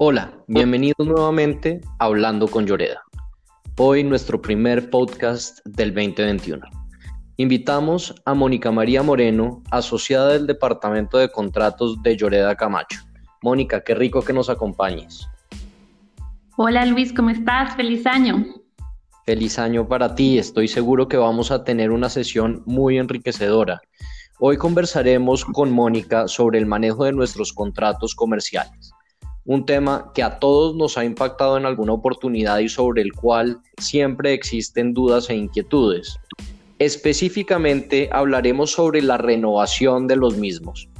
Hola, bienvenidos nuevamente a Hablando con Lloreda. Hoy nuestro primer podcast del 2021. Invitamos a Mónica María Moreno, asociada del Departamento de Contratos de Lloreda Camacho. Mónica, qué rico que nos acompañes. Hola Luis, ¿cómo estás? Feliz año. Feliz año para ti. Estoy seguro que vamos a tener una sesión muy enriquecedora. Hoy conversaremos con Mónica sobre el manejo de nuestros contratos comerciales un tema que a todos nos ha impactado en alguna oportunidad y sobre el cual siempre existen dudas e inquietudes. Específicamente hablaremos sobre la renovación de los mismos.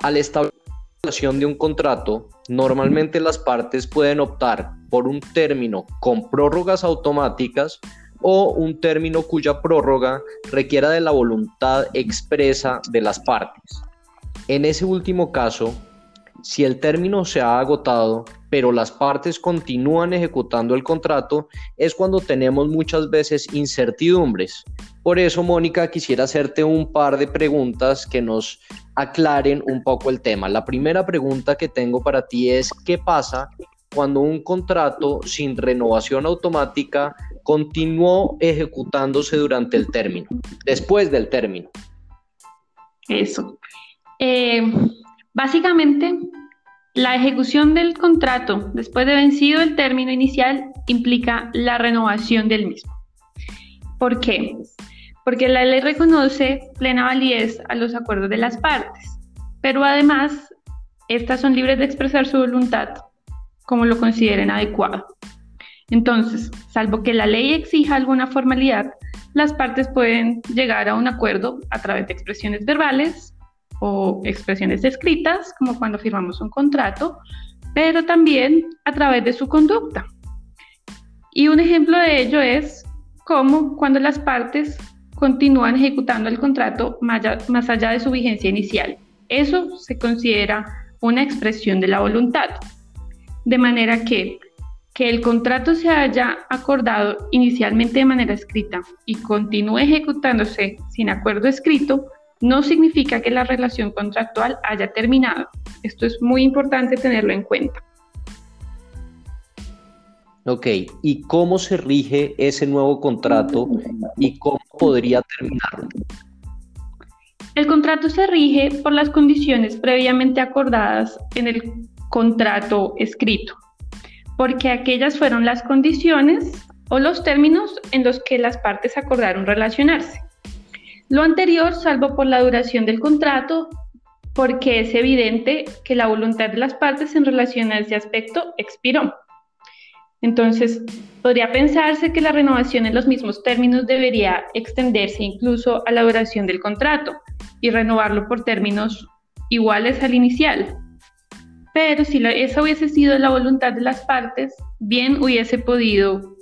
Al establecimiento de un contrato, normalmente las partes pueden optar por un término con prórrogas automáticas o un término cuya prórroga requiera de la voluntad expresa de las partes. En ese último caso, si el término se ha agotado, pero las partes continúan ejecutando el contrato, es cuando tenemos muchas veces incertidumbres. Por eso, Mónica, quisiera hacerte un par de preguntas que nos aclaren un poco el tema. La primera pregunta que tengo para ti es, ¿qué pasa cuando un contrato sin renovación automática continuó ejecutándose durante el término, después del término? Eso. Eh, Básicamente, la ejecución del contrato después de vencido el término inicial implica la renovación del mismo. ¿Por qué? Porque la ley reconoce plena validez a los acuerdos de las partes, pero además estas son libres de expresar su voluntad como lo consideren adecuado. Entonces, salvo que la ley exija alguna formalidad, las partes pueden llegar a un acuerdo a través de expresiones verbales o expresiones escritas, como cuando firmamos un contrato, pero también a través de su conducta. Y un ejemplo de ello es cómo cuando las partes continúan ejecutando el contrato más allá de su vigencia inicial. Eso se considera una expresión de la voluntad. De manera que que el contrato se haya acordado inicialmente de manera escrita y continúe ejecutándose sin acuerdo escrito no significa que la relación contractual haya terminado. Esto es muy importante tenerlo en cuenta. Ok, ¿y cómo se rige ese nuevo contrato y cómo podría terminarlo? El contrato se rige por las condiciones previamente acordadas en el contrato escrito, porque aquellas fueron las condiciones o los términos en los que las partes acordaron relacionarse. Lo anterior, salvo por la duración del contrato, porque es evidente que la voluntad de las partes en relación a ese aspecto expiró. Entonces, podría pensarse que la renovación en los mismos términos debería extenderse incluso a la duración del contrato y renovarlo por términos iguales al inicial. Pero si esa hubiese sido la voluntad de las partes, bien hubiese podido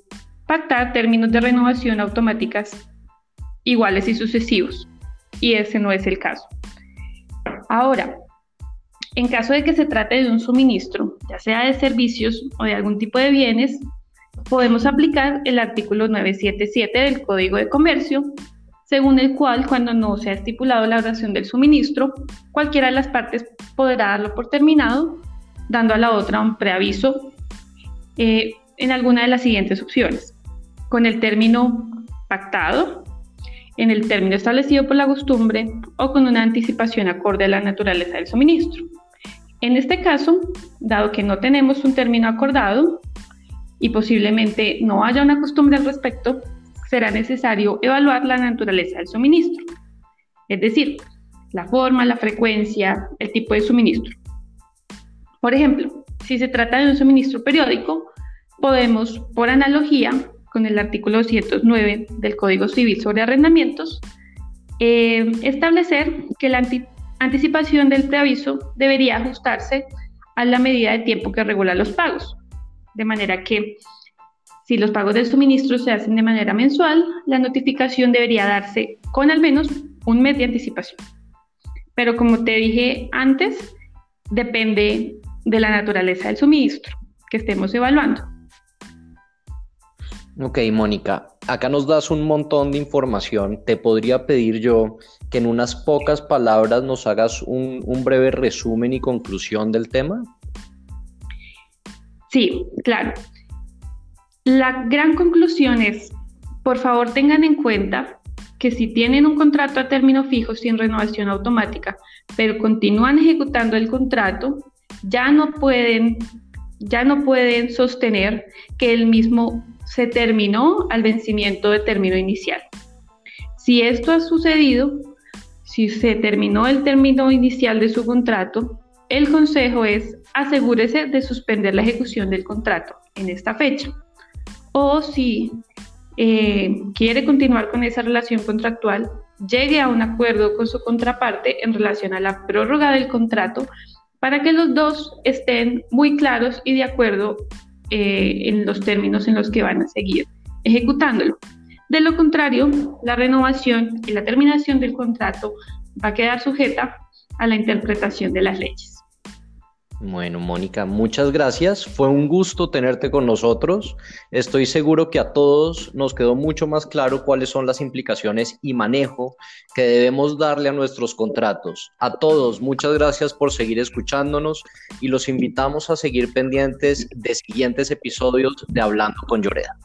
pactar términos de renovación automáticas iguales y sucesivos. Y ese no es el caso. Ahora, en caso de que se trate de un suministro, ya sea de servicios o de algún tipo de bienes, podemos aplicar el artículo 977 del Código de Comercio, según el cual cuando no se ha estipulado la duración del suministro, cualquiera de las partes podrá darlo por terminado, dando a la otra un preaviso eh, en alguna de las siguientes opciones. Con el término pactado, en el término establecido por la costumbre o con una anticipación acorde a la naturaleza del suministro. En este caso, dado que no tenemos un término acordado y posiblemente no haya una costumbre al respecto, será necesario evaluar la naturaleza del suministro, es decir, la forma, la frecuencia, el tipo de suministro. Por ejemplo, si se trata de un suministro periódico, podemos, por analogía, con el artículo 209 del Código Civil sobre arrendamientos, eh, establecer que la anticipación del preaviso debería ajustarse a la medida de tiempo que regula los pagos. De manera que si los pagos del suministro se hacen de manera mensual, la notificación debería darse con al menos un mes de anticipación. Pero como te dije antes, depende de la naturaleza del suministro que estemos evaluando. Ok, Mónica, acá nos das un montón de información. Te podría pedir yo que en unas pocas palabras nos hagas un, breve resumen y conclusión del tema. Sí, claro. La gran conclusión es, por favor tengan en cuenta que si tienen un contrato a término fijo sin renovación automática, pero continúan ejecutando el contrato, ya no pueden, ya no pueden sostener que el mismo se terminó al vencimiento de término inicial. Si esto ha sucedido, si se terminó el término inicial de su contrato, el consejo es asegúrese de suspender la ejecución del contrato en esta fecha. O si eh, quiere continuar con esa relación contractual, llegue a un acuerdo con su contraparte en relación a la prórroga del contrato para que los dos estén muy claros y de acuerdo eh, en los términos en los que van a seguir ejecutándolo. De lo contrario, la renovación y la terminación del contrato va a quedar sujeta a la interpretación de las leyes. Bueno, Mónica, muchas gracias. Fue un gusto tenerte con nosotros. Estoy seguro que a todos nos quedó mucho más claro cuáles son las implicaciones y manejo que debemos darle a nuestros contratos. A todos, muchas gracias por seguir escuchándonos y los invitamos a seguir pendientes de siguientes episodios de Hablando con Lloreda.